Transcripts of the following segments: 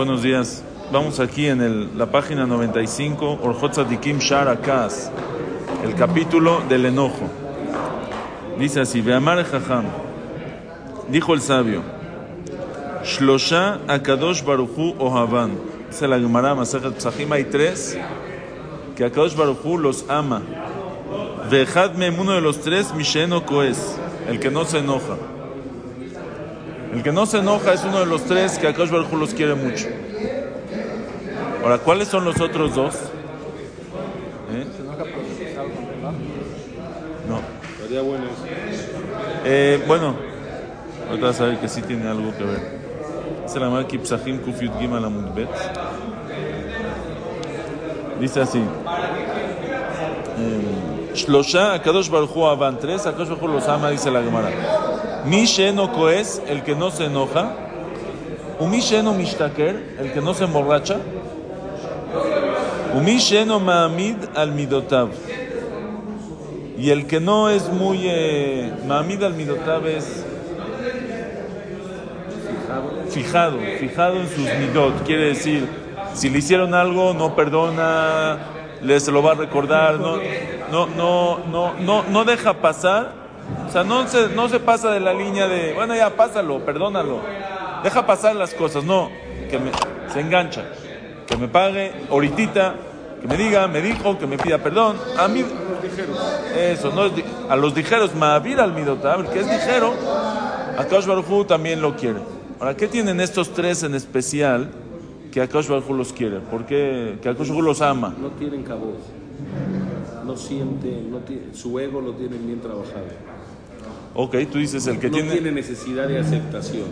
Buenos días. Vamos aquí en el- la página 95, Orjot Tzadikim Shar Akas, el capítulo del enojo. Dice así, Veamar Jajam, dijo el sabio, Shlosha Akadosh Baruchu Ohavan. Dice la Gemara Masejet Psachim, hay tres que Akadosh Baruchu los ama. Vejad Mem, uno de los tres, Misheno Koes, el que no se enoja. El que no se enoja es uno de los tres que Akash Baruj los quiere mucho. Ahora, ¿cuáles son los otros dos? ¿Eh? No. Estaría bueno eso. Eh, bueno, ahorita vas a ver que sí tiene algo que ver. Se llama Kipsahim. Dice así. eh, Shlosha Akadosh Baruj Hu Avan tres, Akadosh Baruj los ama, dice la Gemara. Mi sheno koes, el que no se enoja. Umi sheno mishtaker, el que no se emborracha. Umi sheno ma'amid al midotav. Y el que no es muy... Eh, ma'amid al es fijado, fijado en sus midot. Quiere decir, si le hicieron algo, no perdona, les lo va a recordar, no, no, no, no, no, no deja pasar. O sea, no se, no se pasa de la línea de, bueno, ya pásalo, perdónalo. Deja pasar las cosas, no, que se engancha. Que me pague ahorita, que me diga, me dijo, que me pida perdón. A mí, eso, no es a los ligeros, Mahavir al Midotab, que es ligero, Akash Baruj también lo quiere. Ahora, ¿qué tienen estos tres en especial que Akash Baruj los quiere? ¿Por qué? Que Akash Baruj los ama. No tienen cabos. No sienten, no tiene- su ego lo tienen bien trabajado. Ok, tú dices el que no tiene... tiene necesidad de aceptación.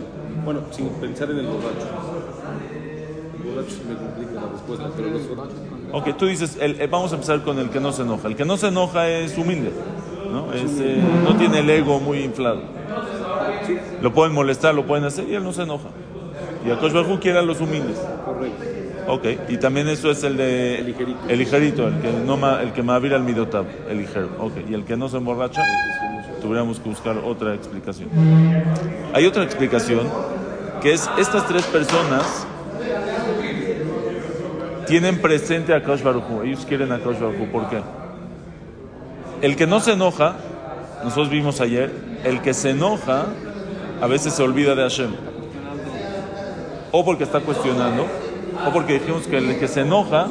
Bueno, sin pensar en el borracho. El borracho me complica la respuesta, pero los borrachos. Ok, tú dices, el- eh, vamos a empezar con el que no se enoja. El que no se enoja es humilde, ¿no? Es, eh, no tiene el ego muy inflado. Lo pueden molestar, lo pueden hacer y él no se enoja. Y Akash Baruj quiere a los humildes. Correcto. Ok, y también eso es el de... El ligerito. El ligerito, el que, no ma- el que mavira al midotab, el ligero. Ok, y el que no se emborracha, tuviéramos que buscar otra explicación. Hay otra explicación, que es estas tres personas tienen presente a Kaush Baruj Hu. Ellos quieren a Kaush Baruj Hu. ¿Por qué? El que no se enoja, nosotros vimos ayer, el que se enoja a veces se olvida de Hashem. O porque está cuestionando, o porque dijimos que el que se enoja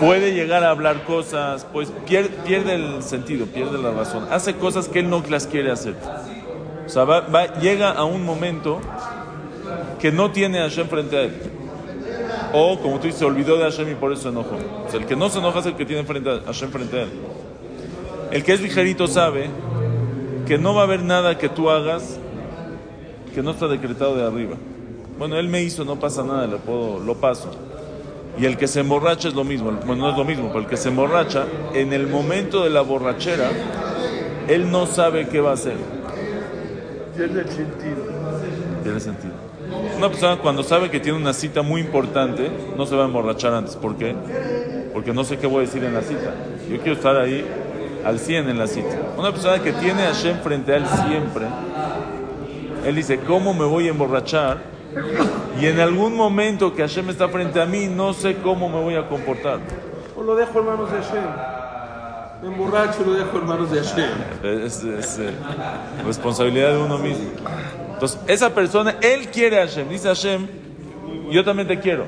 puede llegar a hablar cosas, pues pierde, el sentido, pierde la razón. Hace cosas que él no las quiere hacer. O sea, llega a un momento que no tiene a Hashem frente a él. O, como tú dices, se olvidó de Hashem y por eso se enojó. O sea, el que no se enoja es el que tiene frente a Hashem frente a él. El que es ligerito sabe que no va a haber nada que tú hagas que no está decretado de arriba. Bueno, él me hizo, no pasa nada, le puedo, lo paso. Y el que se emborracha es lo mismo. Bueno, no es lo mismo, pero el que se emborracha, en el momento de la borrachera, él no sabe qué va a hacer. El sentido. Tiene sentido. Una persona cuando sabe que tiene una cita muy importante, no se va a emborrachar antes. ¿Por qué? Porque no sé qué voy a decir en la cita. Yo quiero estar ahí al 100 en la cita. Una persona que tiene a Hashem frente a él siempre, él dice, ¿cómo me voy a emborrachar? Y en algún momento que Hashem está frente a mí, no sé cómo me voy a comportar. O lo dejo en manos de Hashem. Me emborracho y lo dejo en manos de Hashem. Es, es, eh, responsabilidad de uno mismo. Entonces, esa persona, él quiere a Hashem. Dice Hashem, yo también te quiero.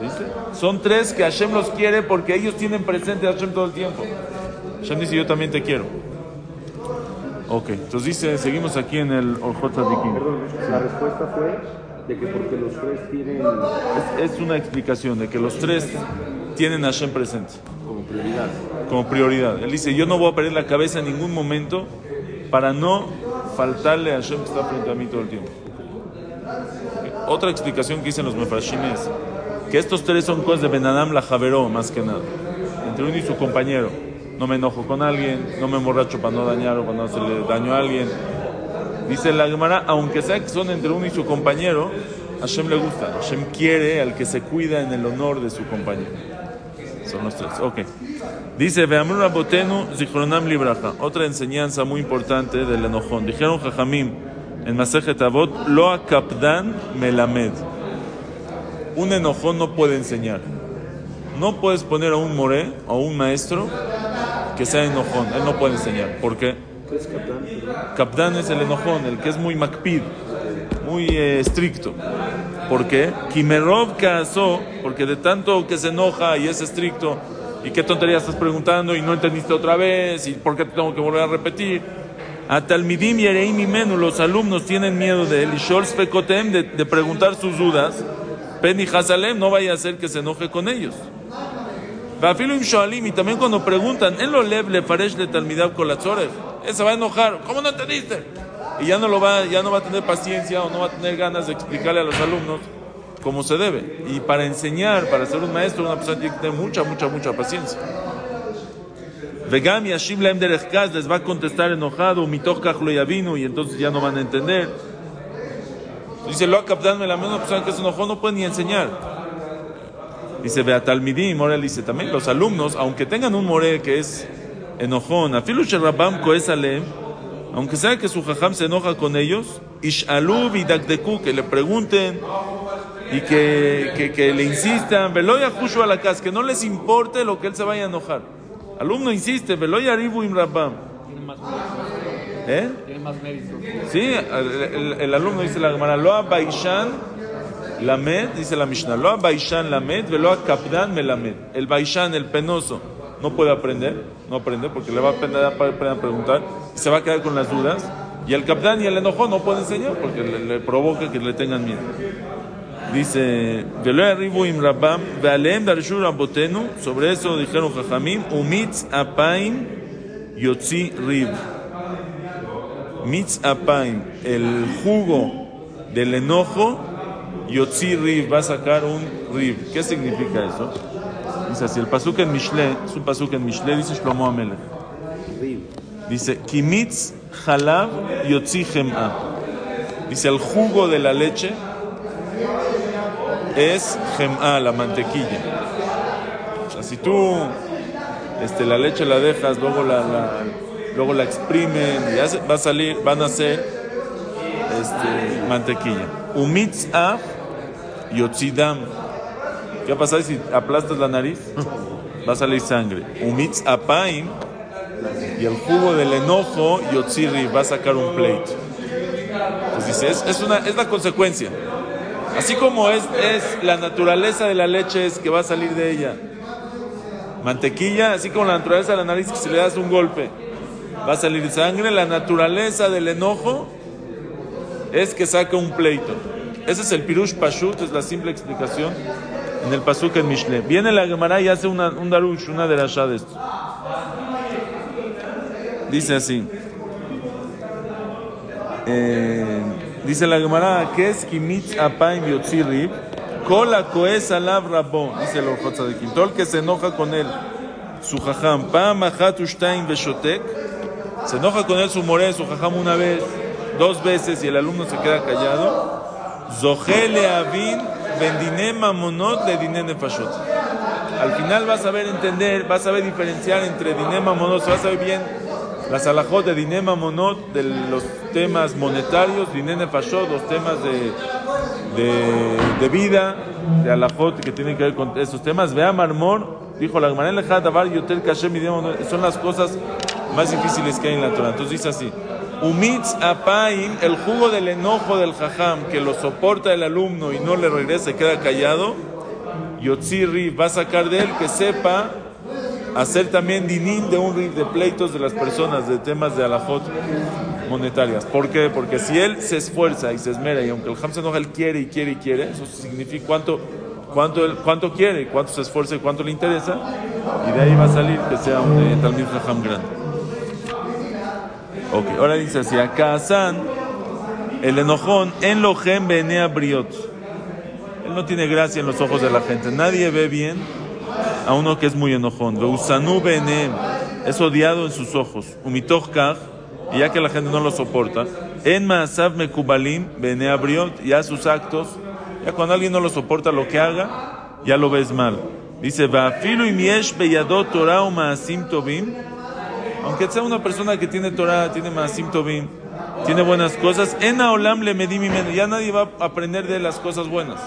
¿Viste? Son tres que Hashem los quiere porque ellos tienen presente a Hashem todo el tiempo. Hashem dice, yo también te quiero. Ok, entonces dice, seguimos aquí en el Orjot Tzadikim. Perdón, la respuesta fue de que porque los tres tienen Es, es una explicación de que los tres tienen a Hashem presente. como prioridad. como prioridad. Él dice, yo no voy a perder la cabeza en ningún momento para no faltarle a Hashem que está frente a mí todo el tiempo. Otra explicación que dicen los mefarshim es que estos tres son cosas de Benadam la Javeró, más que nada. Entre uno y su compañero. No me enojo con alguien, no me emborracho para no dañar o para no hacerle daño a alguien. Dice la Gemara, aunque sea que son entre uno y su compañero, Hashem le gusta. Hashem quiere al que se cuida en el honor de su compañero. Son los tres. Ok. Dice, Veamur Rabotenu Zichronam Libraja. Otra enseñanza muy importante del enojón. Dijeron Jajamim, en Masejet Avot, lo akapdan melamed. Un enojón no puede enseñar. No puedes poner a un moré a un maestro que sea enojón. Él no puede enseñar. ¿Por qué? ¿Qué es Capitán? Kapdan es el enojón, el que es muy makpid, muy eh, estricto. ¿Por qué? Kimerov casó, porque de tanto que se enoja y es estricto, y qué tontería estás preguntando y no entendiste otra vez, y por qué te tengo que volver a repetir. A Talmidim y Ereim y Menu, los alumnos tienen miedo de él, y Spekotem, de, de preguntar sus dudas. Penny Hazalem no vaya a hacer que se enoje con ellos. Y también cuando preguntan, en lo lev le faresh le talmidab kolatzoref, él se va a enojar, ¿cómo no entendiste? Y ya no, lo va, ya no va a tener paciencia o no va a tener ganas de explicarle a los alumnos cómo se debe. Y para enseñar, para ser un maestro, una persona tiene que tener mucha, mucha, mucha paciencia. Vegam y Ashim Laem les va a contestar enojado, mitoch yavinu, y entonces ya no van a entender. Dice, lo capdanme la menos persona que se enojó no puede ni enseñar. Dice, ve a Talmidim, ahora dice también, los alumnos, aunque tengan un more que es enojón, afilu Rabam Koes Alem, aunque sea que su jajam se enoja con ellos, Ishalu Vidakdeku, que le pregunten y que, que, que le insistan, Veloya Jushu a la casa, que no les importe lo que él se vaya a enojar. Alumno insiste, Veloya Ribu Im Rabam. ¿Eh? Tiene más mérito. Sí, el, el- el alumno dice la Gemara, Loa Baishan Lamed, dice la Mishnah, Loa Baishan Lamed, Veloa Kapdan Melamed. El Baishan, el penoso, no puede aprender, no aprende porque le va a a a preguntar se va a quedar con las dudas. Y el Kapdan y el enojón no puede enseñar porque le, provoca que le tengan miedo. Dice, Veloa Ribu Im Rabam, Vealeem Darshu Rabotenu, sobre eso dijeron Jajamim, Umitz Apaim Yotzi Rib. Mitz Apaim, el jugo del enojo, Yotzi Rib, va a sacar un Rib. ¿Qué significa eso? Dice así, el pasuk en Mishle, es un pasuk en Mishle, dice Shlomo Amelech. Dice, Kimitz Halav Yotzi Gem'a. Dice, el jugo de la leche es Gem'a, la mantequilla. O sea, si tú este, la leche la dejas, luego la, la- luego la exprimen, y va a salir, van a hacer este, mantequilla. Umitz af yotzidam. ¿Qué va a si aplastas la nariz? Va a salir sangre. Umitz apaim y el jugo del enojo yotziri va a sacar un pleito. Entonces dice, es, es, una, es la consecuencia. Así como es, es la naturaleza de la leche es que va a salir de ella mantequilla, así como la naturaleza de la nariz, que si le das un golpe va a salir sangre, la naturaleza del enojo es que saca un pleito. Ese es el pirush pashut, es la simple explicación en el pasuk en Mishle. Viene la Gemara y hace una, un darush, una derashá de esto. Dice así. Eh, dice la Gemara, que es kimitz apaim yotzirib, kola koes alav rabo, dice el Orjot Tzadikim. Todo que se enoja con él, su jajam, pam achat ushtaim beshotek, se enoja con él su more, su jajam una vez, dos veces y el alumno se queda callado. Zohele avin bendine mamonot le dine nefashot. Al final vas a ver entender, vas a ver diferenciar entre dine mamonot, vas a ver bien las alajot de dine mamonot, de los temas monetarios, dine nefashot, los temas de, de, de vida, de alajot que tienen que ver con esos temas. Vea Marmor, dijo la Davar Yotel Kashem son las cosas más difíciles que hay en la Torah. Entonces dice así: Umitz apaim, el jugo del enojo del jajam que lo soporta el alumno y no le regresa y queda callado. Yotzi Rif va a sacar de él que sepa hacer también dinim de un de pleitos de las personas, de temas de alajot monetarias. ¿Por qué? Porque si él se esfuerza y se esmera y aunque el jam se enoja, él quiere y quiere y quiere, eso significa cuánto, cuánto, él, cuánto quiere, cuánto se esfuerza y cuánto le interesa, y de ahí va a salir que sea un eh, jajam grande. Ok, ahora dice así, acá el enojón, en lo gen benea briot. Él no tiene gracia en los ojos de la gente. Nadie ve bien a uno que es muy enojón. Veusanu benem, es odiado en sus ojos. Umitoch kaj, y ya que la gente no lo soporta. En maasav mekubalim benea briot, ya sus actos, ya cuando alguien no lo soporta lo que haga, ya lo ves mal. Dice, Vafilu imiesh beyadot Torah maasim tovim, aunque sea una persona que tiene Torah, tiene Maasim Tovim, tiene buenas cosas. En Aolam le medí mi men- Ya nadie va a aprender de las cosas buenas.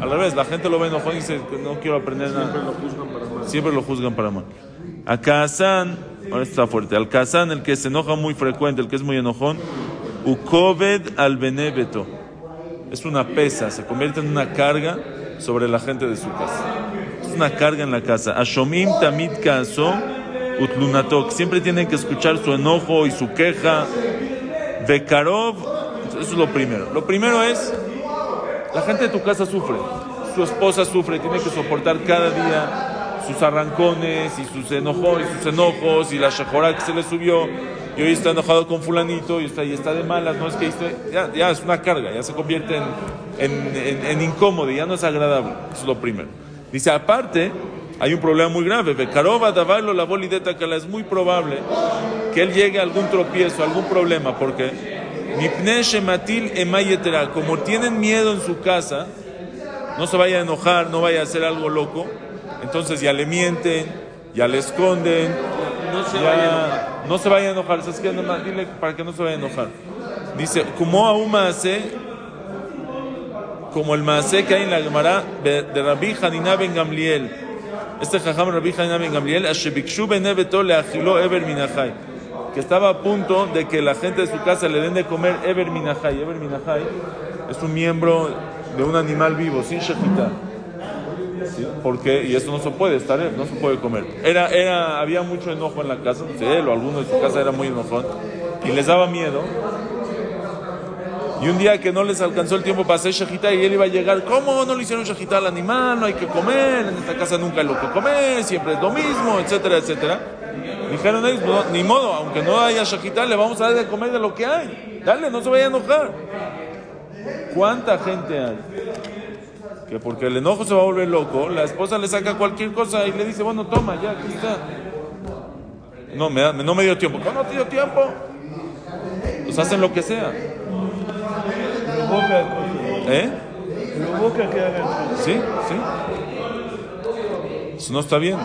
Al revés, la gente lo ve enojón y dice, no quiero aprender nada. Siempre lo juzgan para mal. Siempre lo juzgan para mal. A Kazán, ahora está fuerte. Al Kazán, el que se enoja muy frecuente, el que es muy enojón, Ukobed al Benebeto. Es una pesa, se convierte en una carga sobre la gente de su casa. Es una carga en la casa. Ashomim Tamid Kaso Utlunatok. Siempre tienen que escuchar su enojo y su queja. Bekarov, eso es lo primero. Lo primero es, la gente de tu casa sufre. Su esposa sufre, tiene que soportar cada día sus arrancones y sus enojos y sus enojos y la shajorá que se le subió y hoy está enojado con fulanito y está, y está de malas, no es que esté- ya, ya es una carga, ya se convierte en, en, en- en incómodo, ya no es agradable, eso es lo primero. Dice, aparte, hay un problema muy grave, Bekarova Davarlo la bolideta Kala, es muy probable que él llegue a algún tropiezo, algún problema, porque Shematil Emayetera, como tienen miedo en su casa, no se vaya a enojar, no vaya a hacer algo loco, entonces ya le mienten, ya le esconden, No se ya vaya a enojar. no se vaya a enojar, ¿sabes qué? Nomás dile para que no se vaya a enojar. Dice, como a un maase, como el maase que hay en la Gemara de de Rabbi Hanina ben Gamliel. Este jajam Rabbi Hanina ben Gamliel, que estaba a punto de que la gente de su casa le den de comer Eber Minachai. Eber Minachai es un miembro de un animal vivo, sin shejita. ¿sí? Porque, y eso no se puede estar, no se puede comer. Era, era, había mucho enojo en la casa, él o alguno de su casa era muy enojón, y les daba miedo. Y un día que no les alcanzó el tiempo para hacer shejita y él iba a llegar, ¿cómo no le hicieron shejita al animal? No hay que comer, en esta casa nunca hay lo que comer, siempre es lo mismo, etcétera, etcétera. Dijeron ellos, "No, ni modo, aunque no haya shejita, le vamos a dar de comer de lo que hay. Dale, no se vaya a enojar. ¿Cuánta gente hay? que porque el enojo se va a volver loco, la esposa le saca cualquier cosa y le dice, bueno, toma, ya, aquí está. No, me, da- no me dio tiempo. ¿Cómo no te dio tiempo? Pues hacen lo que sea. Provoca, ¿Eh? provoca que hagan eso. ¿Sí? ¿Sí? Eso no está bien.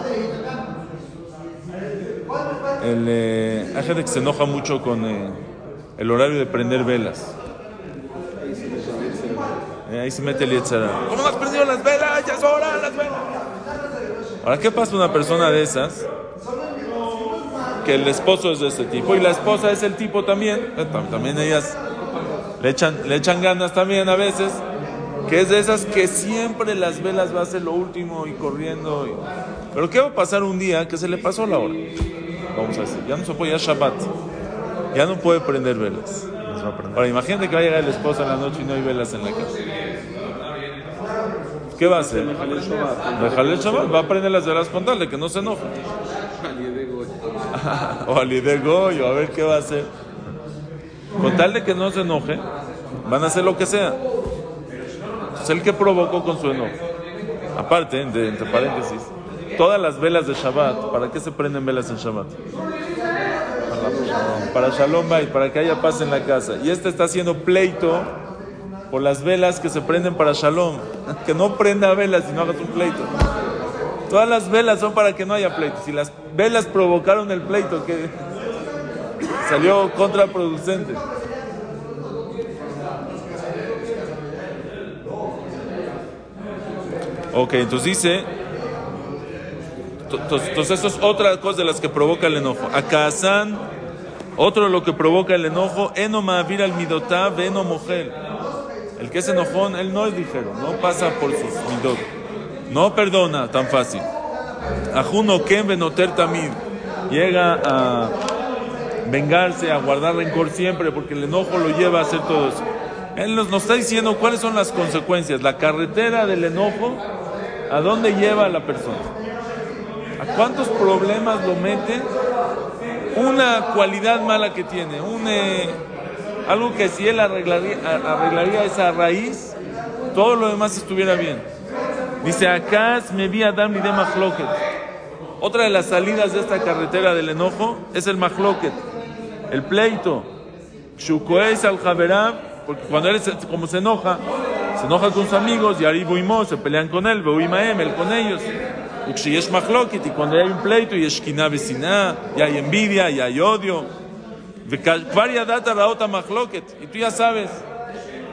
El, eh, hay gente que se enoja mucho con eh, el horario de prender velas. Eh, ahí se mete el Yetzara. ¿Cómo no has prendido las velas? Ya es hora, las velas. Ahora, ¿qué pasa una persona de esas? Que el esposo es de ese tipo y la esposa es el tipo también. Eh, tam- También ellas le echan, le echan ganas también a veces. Que es de esas que siempre las velas va a ser lo último y corriendo. y- Pero ¿qué va a pasar un día que se le pasó la hora? Vamos a decir, ya no se puede, ya es Shabbat. Ya no puede prender velas. Ahora imagínate que va a llegar el esposo en la noche y no hay velas en la casa. ¿Qué va a hacer? Dejarle el Shabbat, va a prender las velas con tal de que no se enoje. o al de Goyo, a ver qué va a hacer. Con tal de que no se enoje, van a hacer lo que sea. Es el que provocó con su enojo. Aparte, de- entre paréntesis, todas las velas de Shabbat, ¿para qué se prenden velas en Shabbat? Para Shalom Bay, para que haya paz en la casa. Y este está haciendo pleito por las velas que se prenden para Shalom. Que no prenda velas y no hagas un pleito. Todas las velas son para que no haya pleito. Si las velas provocaron el pleito, que salió contraproducente. Ok, entonces dice. to- to- Entonces, eso es otra cosa de las que provoca el enojo. Akazán, otro de lo que provoca el enojo, eno ma'avir al midotá, veno mogel. El que es enojón, él no es ligero, no pasa por sus midot. No perdona tan fácil. Ajuno ken benoter tamid. Llega a vengarse, a guardar rencor siempre, porque el enojo lo lleva a hacer todo eso. Él nos, está diciendo cuáles son las consecuencias, la carretera del enojo, a dónde lleva a la persona. ¿A cuántos problemas lo mete? Una cualidad mala que tiene, un, eh, algo que si él arreglaría, a- esa raíz, todo lo demás estuviera bien. Dice, acá me vi Adam de Mahloket. Otra de las salidas de esta carretera del enojo es el Mahloket, el pleito. Shukoes al porque cuando él se- como se enoja, se enoja con sus amigos, y Aribu y Mo se pelean con él, Beuimaem, él con ellos. Y cuando hay un pleito, y Eshkina vecina, y hay envidia, y hay odio. Y tú ya sabes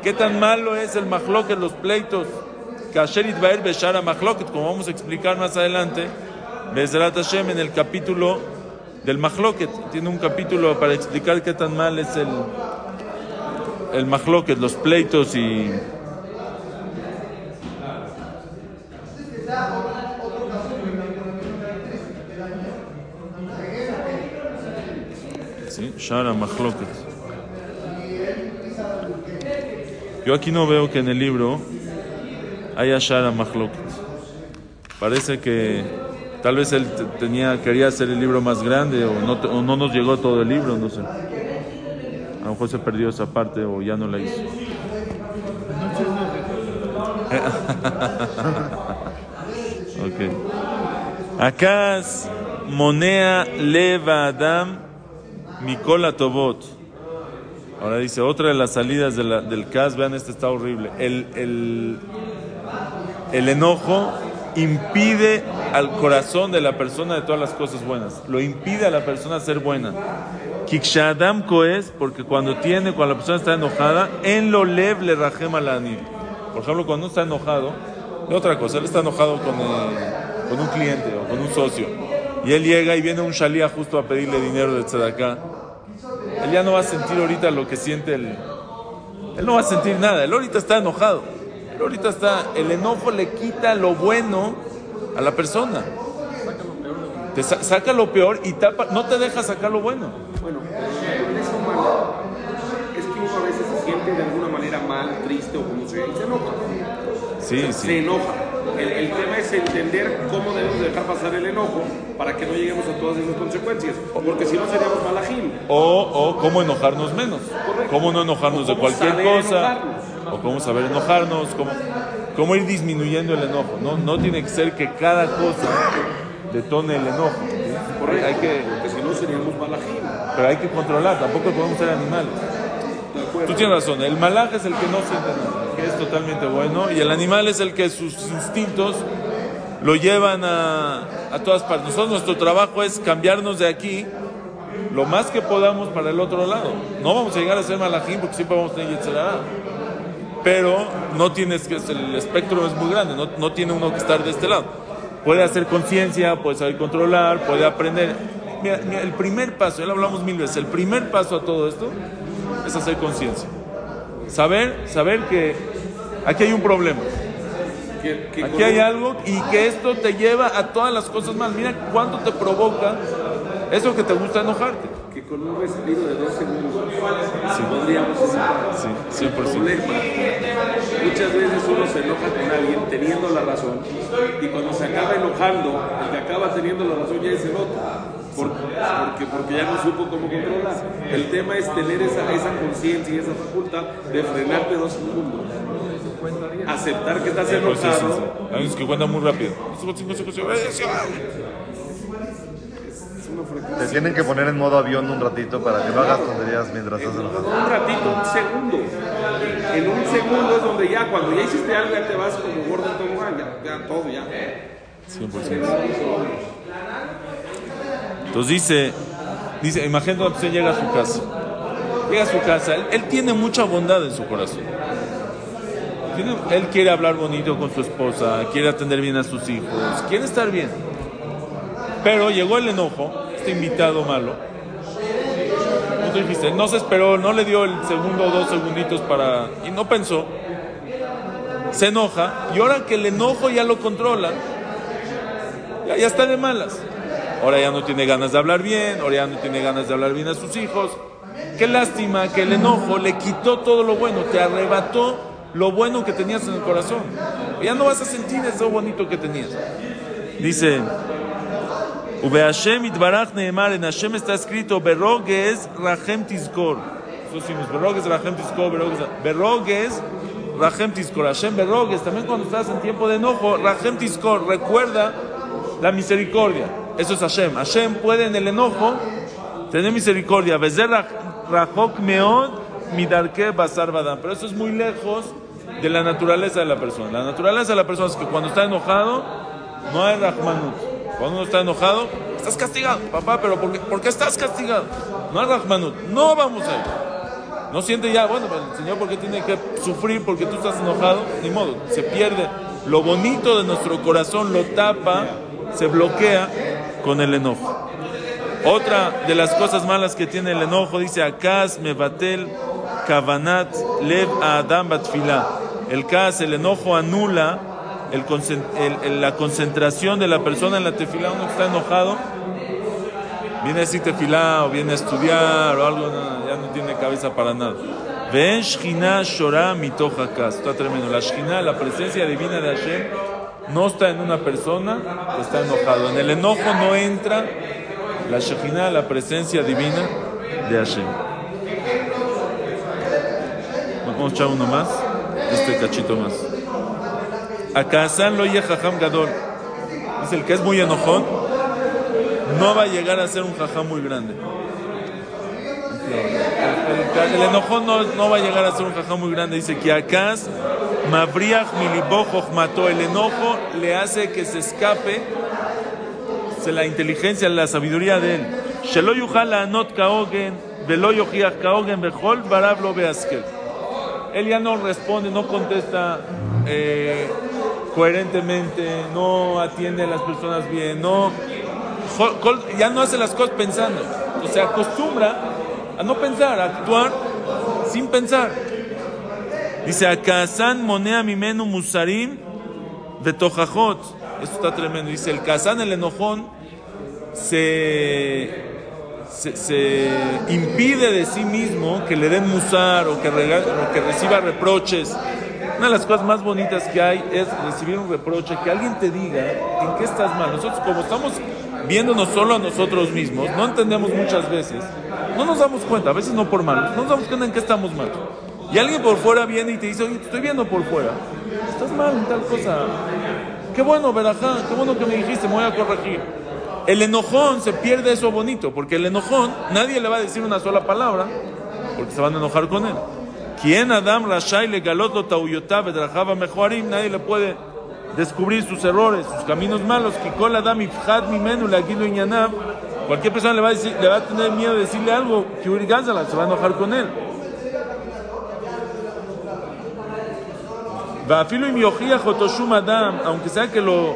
qué tan malo es el mahloket, los pleitos. Como vamos a explicar más adelante. Hashem en el capítulo del mahloket. Tiene un capítulo para explicar qué tan mal es el, el mahloket, los pleitos y. Sí, Shara Mahloket. Yo aquí no veo que en el libro haya Shara Mahloket. Parece que tal vez él te- tenía, quería hacer el libro más grande o no, o no nos llegó todo el libro, no sé. A lo mejor se perdió esa parte o ya no la hizo. ok. Acá es Monea Leva Adam Mikola Tobot. Ahora dice, otra de las salidas de la- del CAS, vean, este está horrible. El, el, el enojo impide al corazón de la persona de todas las cosas buenas. Lo impide a la persona ser buena. Kikshadam Koes, porque cuando tiene, cuando la persona está enojada, en lo lev le rajem al anil. Por ejemplo, cuando uno está enojado, de otra cosa, él está enojado con, eh, con un cliente o con un socio. Y él llega y viene un shalía justo a pedirle dinero de tzedakah. Él ya no va a sentir ahorita lo que siente el... Él no va a sentir nada. Él ahorita está enojado. Él ahorita está... El enojo le quita lo bueno a la persona. Te sa- saca lo peor y tapa... No te deja sacar lo bueno. Bueno, naturaleza humana es que uno a veces se siente de alguna manera mal, triste o como sea, y se enoja. Sí, Se sí. enoja. El, el tema es entender cómo debemos dejar pasar el enojo para que no lleguemos a todas esas consecuencias. Porque si no seríamos malajim. O, o cómo enojarnos menos. Cómo no enojarnos de O cualquier cosa. enojarnos. O cómo saber enojarnos. Cómo, cómo ir disminuyendo el enojo. No, no tiene que ser que cada cosa detone el enojo. Correcto. Hay que, Porque si no seríamos malajim. pero hay que controlar. Tampoco podemos ser animales. Tú tienes razón. El malaj es el que no siente nada. Que es totalmente bueno. Y el animal es el que sus instintos lo llevan a, a todas partes. Nosotros nuestro trabajo es cambiarnos de aquí lo más que podamos para el otro lado. No vamos a llegar a ser malajín porque siempre vamos a tener yetzerará. Pero no tienes que, el espectro es muy grande, no, no tiene uno que estar de este lado. Puede hacer conciencia, puede saber controlar, puede aprender. Mira, mira, el primer paso, ya lo hablamos mil veces, el primer paso a todo esto es hacer conciencia. Saber, saber que aquí hay un problema. Aquí hay algo y que esto te lleva a todas las cosas mal. Mira cuánto te provoca eso que te gusta enojarte. Que con un respiro de dos segundos podríamos evitar Sí, el 100%. problema. Muchas veces uno se enoja con alguien teniendo la razón y cuando se acaba enojando, el que acaba teniendo la razón ya es el otro. Por- porque, porque ya no supo cómo controlar. El tema es tener esa, esa conciencia y esa facultad de frenarte dos segundos. Aceptar que estás sí, sí, enojado. sí. Hay unos que cuentan muy rápido. Te tienen que poner en modo avión un ratito para que no hagas tonterías mientras estás enojado. Un ratito, un segundo. En un segundo es donde ya, cuando ya hiciste algo, ya te vas como gordo en tobogán, ya, ya todo, ya. 100%. Entonces dice, dice, imagínate cuando usted llega a su casa. Llega a su casa, él, él tiene mucha bondad en su corazón. Tiene- él quiere hablar bonito con su esposa, quiere atender bien a sus hijos, quiere estar bien. Pero llegó el enojo, este invitado malo. Tú dijiste, no se esperó, no le dio el segundo o dos segunditos para... Y no pensó. Se enoja y ahora que el enojo ya lo controla, ya, ya está de malas. Ahora ya no tiene ganas de hablar bien, ahora ya no tiene ganas de hablar bien a sus hijos. Qué lástima que el enojo le quitó todo lo bueno, te arrebató lo bueno que tenías en el corazón. Ya no vas a sentir eso bonito que tenías. Dice, Ube Hashem itbarach neemar, en Hashem está escrito, Berrogues Rahem Tizkor. Decimos, Berrogues Rahem Tizkor, Berrogues, Rahem Tizkor. Hashem Berrogues, también cuando estás en tiempo de enojo, Rahem Tizkor, recuerda la misericordia. Eso es Hashem. Hashem puede en el enojo tener misericordia. Bezer Rachok Meod Midarke Basar Badam. Pero eso es muy lejos de la naturaleza de la persona. La naturaleza de la persona es que cuando está enojado, no hay Rahmanut. Cuando uno está enojado, estás castigado. Papá, pero ¿por qué, por qué estás castigado? No Rahmanut, no vamos a ir. No siente ya, bueno, pero el Señor, ¿por qué tiene que sufrir porque tú estás enojado? Ni modo, se pierde. Lo bonito de nuestro corazón lo tapa, se bloquea con el enojo. Otra de las cosas malas que tiene el enojo, dice Akas mevatel kavanat lev adam batfila. El kas, el enojo anula el el- la concentración de la persona en la tefilá. Uno está enojado, viene a decir tefilá o viene a estudiar o algo, no, ya no tiene cabeza para nada. Ven shchina shora mitoch hakas. Está tremendo. La shchina, la presencia divina de Hashem, no está en una persona que está enojado. En el enojo no entra la Shekhinah, la presencia divina de Hashem. Vamos a echar uno más, este cachito más. Akazan lo jajam gadol. Dice el que es muy enojón, no va a llegar a ser un jajam muy grande. El, enojón no, no va a llegar a ser un jajam muy grande. Dice que Akaz, Mabriach miliboch mató. El enojo le hace que se escape se la inteligencia, la sabiduría de él. Shelo yuchal anot kaogen, velo yochiach kaogen, bechol barav lo beaskel. Él ya no responde, no contesta eh, coherentemente, no atiende a las personas bien, no, ya no hace las cosas pensando. O sea, acostumbra a no pensar, a actuar sin pensar. Dice, Akasan monea mimenu musarim de Tojajot. Esto está tremendo. Dice, el Kazán, el enojón, se, se, impide de sí mismo que le den musar o que, o que reciba reproches. Una de las cosas más bonitas que hay es recibir un reproche, que alguien te diga en qué estás mal. Nosotros como estamos viéndonos solo a nosotros mismos, no entendemos muchas veces, no nos damos cuenta, a veces no por mal, no nos damos cuenta en qué estamos mal. Y alguien por fuera viene y te dice, oye, te estoy viendo por fuera, estás mal en tal cosa. Qué bueno, Berajá, qué bueno que me dijiste, me voy a corregir. El enojón se pierde eso bonito, porque el enojón nadie le va a decir una sola palabra, porque se van a enojar con él. Quien Adam Rashai le galot lo tauyotav edrajaba mejoarim, nadie le puede descubrir sus errores, sus caminos malos. Kikol Adam ifhat mimenu lagilu iñanav. Cualquier persona le va, a decir, le va a tener miedo de decirle algo, que Uri Gázala, se va a enojar con él. Vafilo im yochiach otoshum adam, aunque sea que lo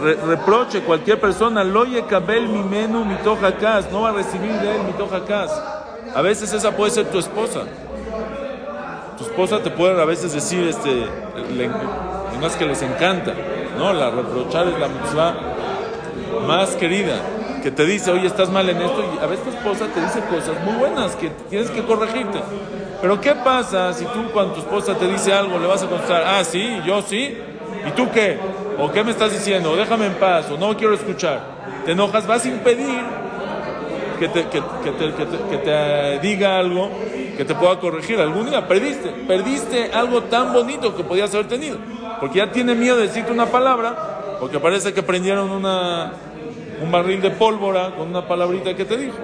re- reproche cualquier persona, lo yekabel mimenu mitoch hakas, no va a recibir de él mitoch hakas. A veces esa puede ser tu esposa. Tu esposa te puede a veces decir, este, más que les encanta, ¿no? La reprochar es la mitzvah más querida, que te dice, oye, estás mal en esto, y a veces tu esposa te dice cosas muy buenas que tienes que corregirte. Pero ¿qué pasa si tú cuando tu esposa te dice algo le vas a contestar, ah, sí, yo sí, ¿y tú qué? ¿O qué me estás diciendo? Déjame en paz, o no quiero escuchar. Te enojas, vas a impedir que te, que, te, que te- diga algo que te pueda corregir. Algún día perdiste, perdiste algo tan bonito que podías haber tenido. Porque ya tiene miedo de decirte una palabra, porque parece que prendieron una, un barril de pólvora con una palabrita que te dijo.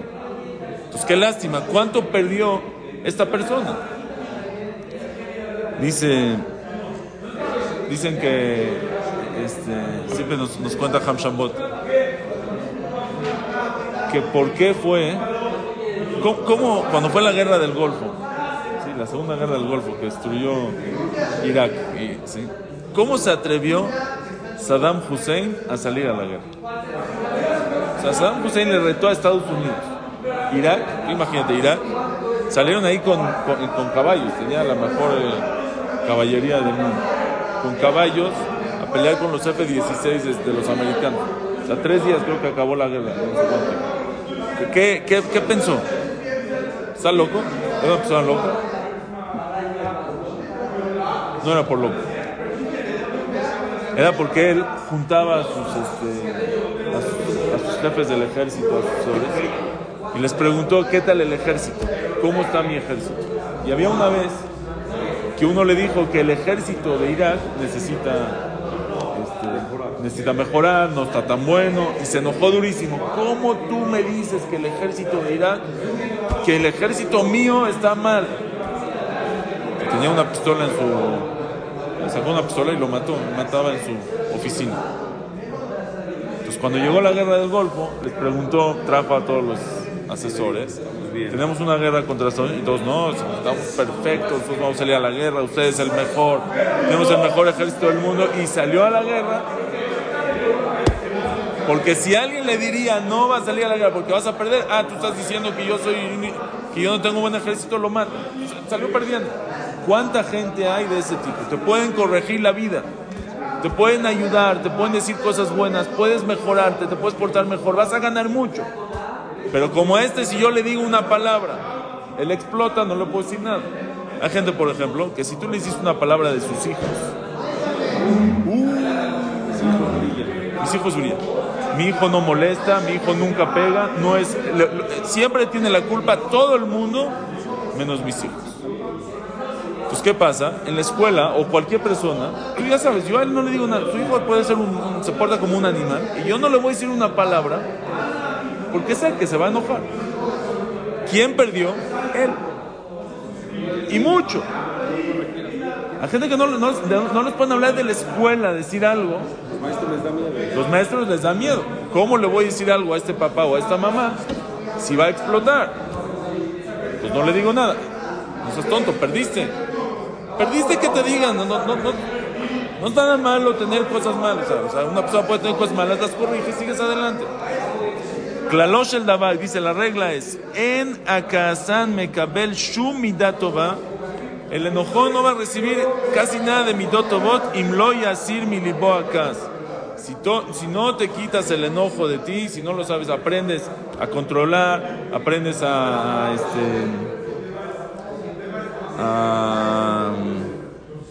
Entonces, qué lástima, ¿cuánto perdió esta persona? Dice, dicen que este, siempre nos, nos cuenta Ham Shambot que por qué fue, cómo, cuando fue la guerra del Golfo, sí, la segunda guerra del Golfo que destruyó Irak, y, sí, cómo se atrevió Saddam Hussein a salir a la guerra. O sea, Saddam Hussein le retó a Estados Unidos. Irak, imagínate, Irak, salieron ahí con, con, caballos, tenía la mejor eh, caballería del mundo, con caballos a pelear con los F-16 de, los americanos. O sea, tres días creo que acabó la guerra. no sé. ¿Qué, qué, qué pensó? ¿Está loco? ¿Era una persona loca? No era por loco. Era porque él juntaba a sus, este, a sus, a sus jefes del ejército, a sus hombres, y les preguntó, ¿qué tal el ejército? ¿Cómo está mi ejército? Y había una vez que uno le dijo que el ejército de Irak necesita, necesita mejorar, no está tan bueno, y se enojó durísimo. ¿Cómo tú me dices que el ejército de Irak, que el ejército mío está mal? Tenía una pistola en su... sacó una pistola y lo mató, mataba en su oficina. Entonces, cuando llegó la guerra del Golfo, les preguntó, trajo a todos los asesores, tenemos una guerra contra Estados Unidos, y todos, no, estamos perfectos, nosotros vamos a salir a la guerra, usted es el mejor, tenemos el mejor ejército del mundo, y salió a la guerra, porque si alguien le diría, no vas a salir a la guerra porque vas a perder, ah, tú estás diciendo que yo soy, que yo no tengo un buen ejército, lo mato. Salió perdiendo. ¿Cuánta gente hay de ese tipo? Te pueden corregir la vida. Te pueden ayudar, te pueden decir cosas buenas, puedes mejorarte, te puedes portar mejor, vas a ganar mucho. Pero como este, si yo le digo una palabra, él explota, no le puedo decir nada. Hay gente, por ejemplo, que si tú le hiciste una palabra de sus hijos, uh, mis hijos brillan. Mi hijo no molesta, mi hijo nunca pega, no es, siempre tiene la culpa todo el mundo, menos mis hijos. Entonces, ¿qué pasa? En la escuela o cualquier persona, tú ya sabes, yo a él no le digo nada, su hijo puede ser un- se porta como un animal, y yo no le voy a decir una palabra, porque es el que se va a enojar. ¿Quién perdió? Él. Y mucho. Hay gente que no, no, no les pueden hablar de la escuela, decir algo. Los maestros les da miedo. Los maestros les da miedo. ¿Cómo le voy a decir algo a este papá o a esta mamá si va a explotar? Pues no le digo nada. No seas tonto, perdiste. Perdiste que te digan. No, no, no, no, no es nada malo tener cosas malas. O sea, una persona puede tener cosas malas, las corriges, sigues adelante. Klalosh el Dabar dice: la regla es: En Akasan Mekabel Shum Midatova. El enojón no va a recibir casi nada de Midotobot, Imlo Yasir Milibo Akas. Si, to- si no te quitas el enojo de ti, si no lo sabes, aprendes a controlar, aprendes a, este, a,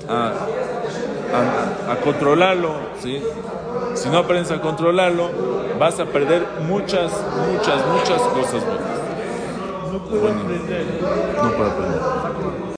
a- a- a controlarlo, ¿sí? Si no aprendes a controlarlo, vas a perder muchas, muchas, muchas cosas buenas. No puedo aprender. No puedo aprender.